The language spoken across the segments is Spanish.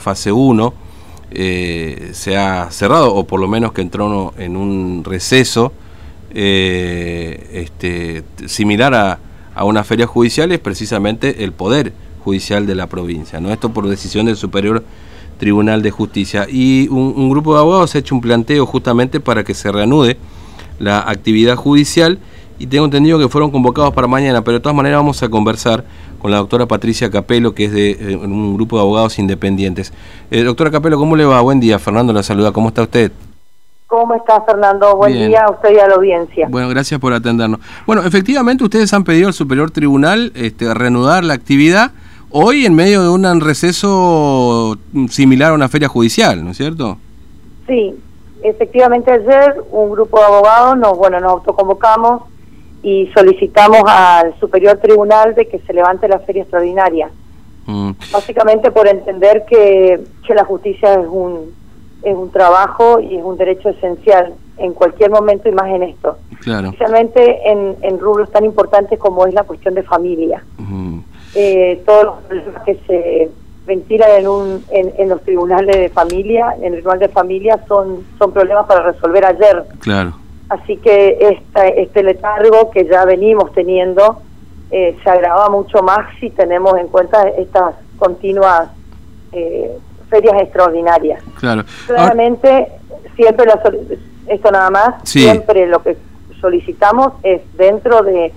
fase 1 eh, se ha cerrado, o por lo menos que entró en un receso eh, este, similar a, a una feria judicial, es precisamente el poder judicial de la provincia. ¿no? Esto por decisión del Superior Tribunal de Justicia. Y un, un grupo de abogados ha hecho un planteo justamente para que se reanude la actividad judicial y tengo entendido que fueron convocados para mañana, pero de todas maneras vamos a conversar con la doctora Patricia Capelo, que es de eh, un grupo de abogados independientes. Eh, doctora Capelo, ¿cómo le va? Buen día, Fernando la saluda, ¿cómo está usted? ¿Cómo está Fernando? Buen día a usted y a la audiencia. Bueno, gracias por atendernos. Bueno, efectivamente ustedes han pedido al Superior Tribunal este, reanudar la actividad hoy en medio de un receso similar a una feria judicial, ¿no es cierto? Sí, efectivamente ayer un grupo de abogados nos, bueno, nos autoconvocamos y solicitamos al Superior Tribunal de que se levante la feria extraordinaria. Mm. Básicamente por entender que, que la justicia es un, es un trabajo y es un derecho esencial en cualquier momento y más en esto. Claro. Especialmente en, en rubros tan importantes como es la cuestión de familia. eh, todos los problemas que se ventilan en, un, en, en, los tribunales de familia, en el tribunal de familia, son, son problemas para resolver ayer. Claro. Así que esta, este letargo que ya venimos teniendo eh, se agrava mucho más si tenemos en cuenta estas continuas eh, ferias extraordinarias. Claro. Claramente, siempre la, esto nada más, Sí. siempre lo que solicitamos es dentro de,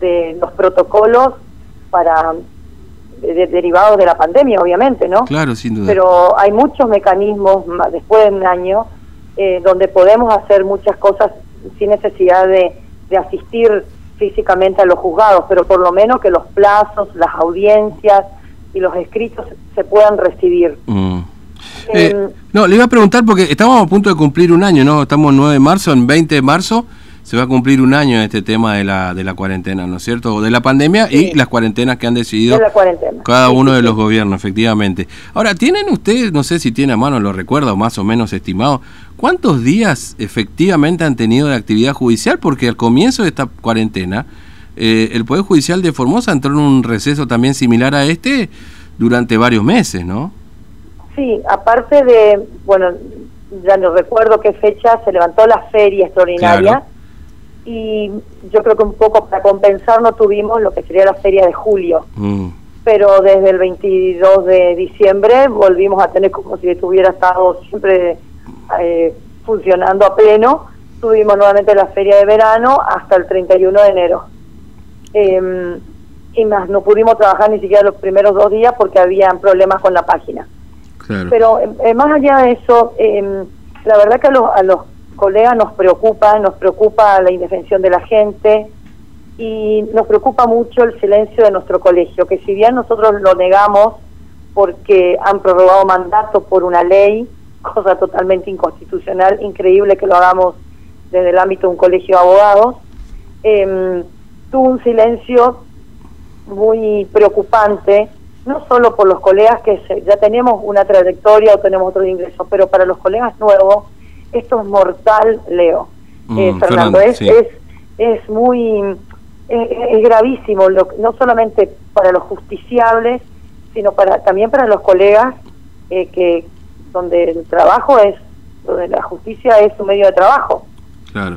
de los protocolos para de- derivados de la pandemia, obviamente, ¿no? Claro, sin duda. Pero hay muchos mecanismos después de un año eh, donde podemos hacer muchas cosas sin necesidad de, de asistir físicamente a los juzgados, pero por lo menos que los plazos, las audiencias y los escritos se puedan recibir. Mm. Eh, Eh, no, le iba a preguntar porque estamos a punto de cumplir un año, ¿no? Estamos 9 de marzo, en 20 de marzo se va a cumplir un año este tema de la, de la cuarentena, ¿no es cierto? De la pandemia Sí. y las cuarentenas que han decidido de cada uno de los gobiernos, efectivamente. Ahora, ¿tienen ustedes, no sé si tiene a mano, lo recuerda o más o menos estimado, cuántos días efectivamente han tenido de actividad judicial? Porque al comienzo de esta cuarentena, eh, el Poder Judicial de Formosa entró en un receso también similar a este durante varios meses, ¿no? Sí, aparte de, bueno, ya no recuerdo qué fecha se levantó la feria extraordinaria Claro. Y yo creo que un poco para compensar no tuvimos lo que sería la feria de julio, Mm, pero desde el 22 de diciembre volvimos a tener como si estuviera estado siempre eh, funcionando a pleno, tuvimos nuevamente la feria de verano hasta el 31 de enero. Em, y más, no pudimos trabajar ni siquiera los primeros dos días porque habían problemas con la página. claro. Pero eh, más allá de eso, eh, la verdad que a los, a los colegas nos preocupa, nos preocupa la indefensión de la gente y nos preocupa mucho el silencio de nuestro colegio, que si bien nosotros lo negamos porque han prorrogado mandato por una ley, cosa totalmente inconstitucional, increíble que lo hagamos desde el ámbito de un colegio de abogados, eh, tuvo un silencio muy preocupante, no solo por los colegas que se- ya tenemos una trayectoria o tenemos otros ingresos, pero para los colegas nuevos, esto es mortal, Leo. Mm, Eh, Fernando, Fernando, es, sí. es, es muy, es, es gravísimo, lo- no solamente para los justiciables, sino para también para los colegas eh, que donde el trabajo es, donde la justicia es su medio de trabajo Claro.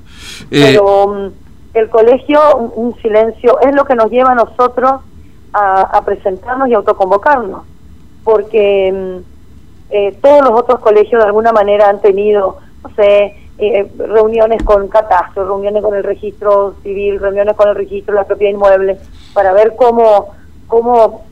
Eh, pero mm, el colegio, un, un silencio, es lo que nos lleva a nosotros a, a presentarnos y autoconvocarnos, porque mm, eh, todos los otros colegios de alguna manera han tenido, no sé, eh, reuniones con catastro, reuniones con el registro civil, reuniones con el registro de la propiedad inmueble, para ver cómo, cómo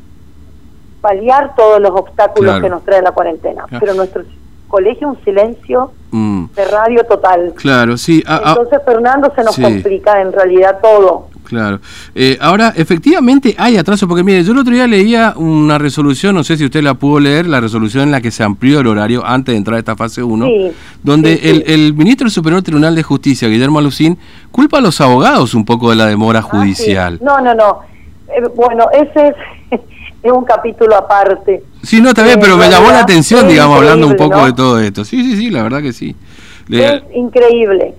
paliar todos los obstáculos Claro. que nos trae la cuarentena. Claro. Pero nuestro colegio un silencio mm, de radio total. claro, sí. ah, ah, Entonces, Fernando, se nos sí. complica en realidad todo. Claro. Eh, ahora, efectivamente hay atraso, porque mire, yo el otro día leía una resolución, no sé si usted la pudo leer, la resolución en la que se amplió el horario antes de entrar a esta fase 1, Sí, donde sí, sí. El, el ministro del Superior Tribunal de Justicia, Guillermo Alucín, culpa a los abogados un poco de la demora Ah, judicial. No, no, no. Eh, bueno, ese es, es un capítulo aparte. Sí, no, está bien, Eh, pero me la llamó la atención, digamos, hablando un poco ¿no? de todo esto. Sí, sí, sí, la verdad que sí. Le- Es increíble.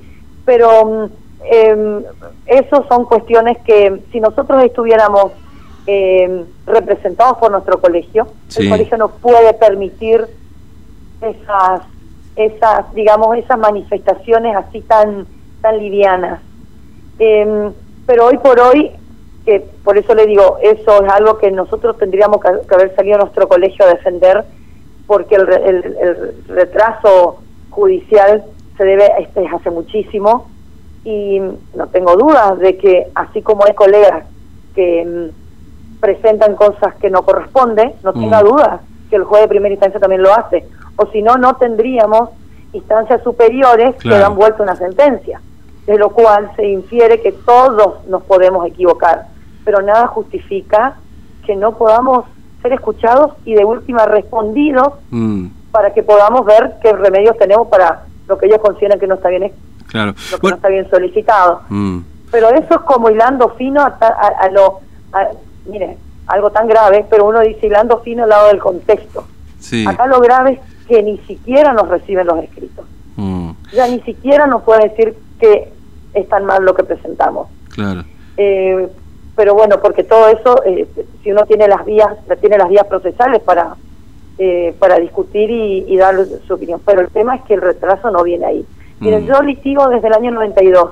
Pero mm, eh, eso son cuestiones que si nosotros estuviéramos eh, representados por nuestro colegio. El colegio no puede permitir esas, esas, digamos, esas manifestaciones así tan, tan livianas. Em, pero hoy por hoy, que por eso le digo, eso es algo que nosotros tendríamos que, haber salido a nuestro colegio a defender, porque el, el, retraso judicial se debe este, hace muchísimo y no tengo dudas de que así como hay colegas que em, presentan cosas que no corresponden, no tenga mm. duda que el juez de primera instancia también lo hace. O si no, no tendríamos instancias superiores que dan vuelta una sentencia, de lo cual se infiere que todos nos podemos equivocar, pero nada justifica que no podamos ser escuchados y de última respondidos mm. para que podamos ver qué remedios tenemos para lo que ellos consideran que no está bien, claro. lo que no está bien solicitado. Mm. Pero eso es como hilando fino a, a, lo mire, algo tan grave, pero uno dice hilando fino al lado del contexto. Acá lo grave es que ni siquiera nos reciben los escritos. Mm. Ya ni siquiera nos pueden decir que es tan mal lo que presentamos. Claro. Eh, pero bueno, porque todo eso, eh, si uno tiene las vías, tiene las vías procesales para eh, para discutir y, dar su opinión. Pero el tema es que el retraso no viene ahí. Miren, mm. yo litigo desde el año 92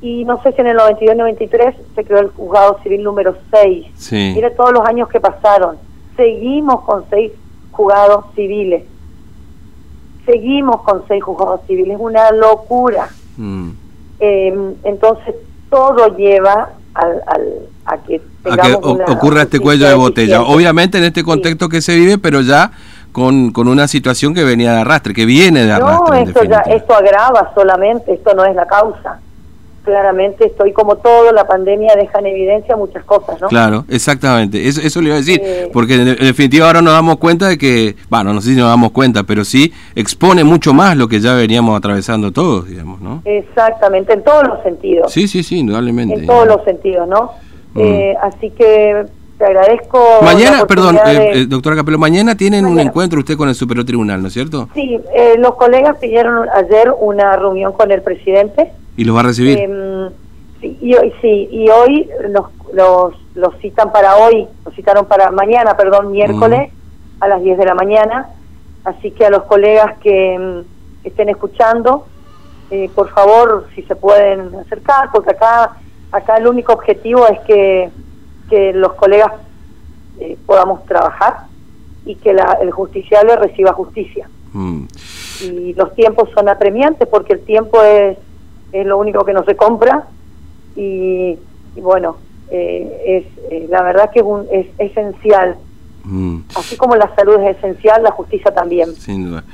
y no sé si en el 92-93 se creó el juzgado civil número 6. Mire todos los años que pasaron. Seguimos con seis juzgados civiles. Seguimos con seis juzgados civiles. Es una locura. Mm. Em, entonces, todo lleva al, a que, ocurra este cuello de botella. Obviamente en este contexto que se vive, pero ya con, con una situación que venía de arrastre, que viene de arrastre. No, esto, ya, esto agrava solamente, esto no es la causa claramente estoy como todo, la pandemia deja en evidencia muchas cosas, ¿no? Claro, exactamente, eso, eso le iba a decir, porque en, definitiva ahora nos damos cuenta de que, bueno, no sé si nos damos cuenta, pero sí expone mucho más lo que ya veníamos atravesando todos, digamos, ¿no? Exactamente, en todos los sentidos. Sí, sí, sí, indudablemente. En todos los sentidos, ¿no? Mm. Eh, así que te agradezco. Mañana, perdón, eh, eh, doctora Capelo, mañana tienen un encuentro usted con el Superior Tribunal, ¿no es cierto? Sí, los colegas pidieron ayer una reunión con el presidente ¿Y los va a recibir? Em, sí, y hoy, sí, y hoy los, los, los, citan para hoy, los citaron para mañana, perdón, miércoles, a las 10 de la mañana. Así que a los colegas que, em, estén escuchando, eh, por favor, si se pueden acercar, porque acá, acá el único objetivo es que, que los colegas eh, podamos trabajar y que la, el justiciable reciba justicia. Mm. Y los tiempos son apremiantes porque el tiempo es es lo único que no se compra y, bueno, eh, es eh, la verdad que es, esencial. Mm. Así como la salud es esencial, la justicia también. Sin duda.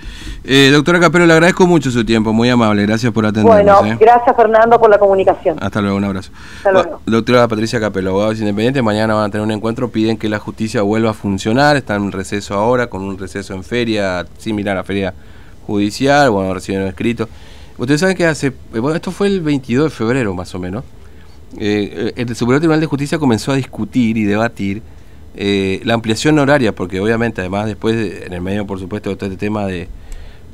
Eh, doctora Capero, le agradezco mucho su tiempo, muy amable, gracias por atendernos. Bueno, gracias Fernando por la comunicación. Hasta luego, un abrazo. doctora Patricia Capelo, abogados independientes, mañana van a tener un encuentro, piden que la justicia vuelva a funcionar, están en receso ahora, con un receso en feria, similar a feria judicial, bueno, reciben un escrito. Ustedes saben que hace, eh, bueno, esto fue el 22 de febrero más o menos, eh, eh, el Superior Tribunal de Justicia comenzó a discutir y debatir la ampliación horaria, porque obviamente además después, en el medio por supuesto de todo este tema de,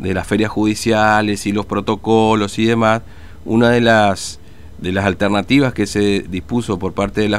de las ferias judiciales y los protocolos y demás, una de las, de las alternativas que se dispuso por parte de la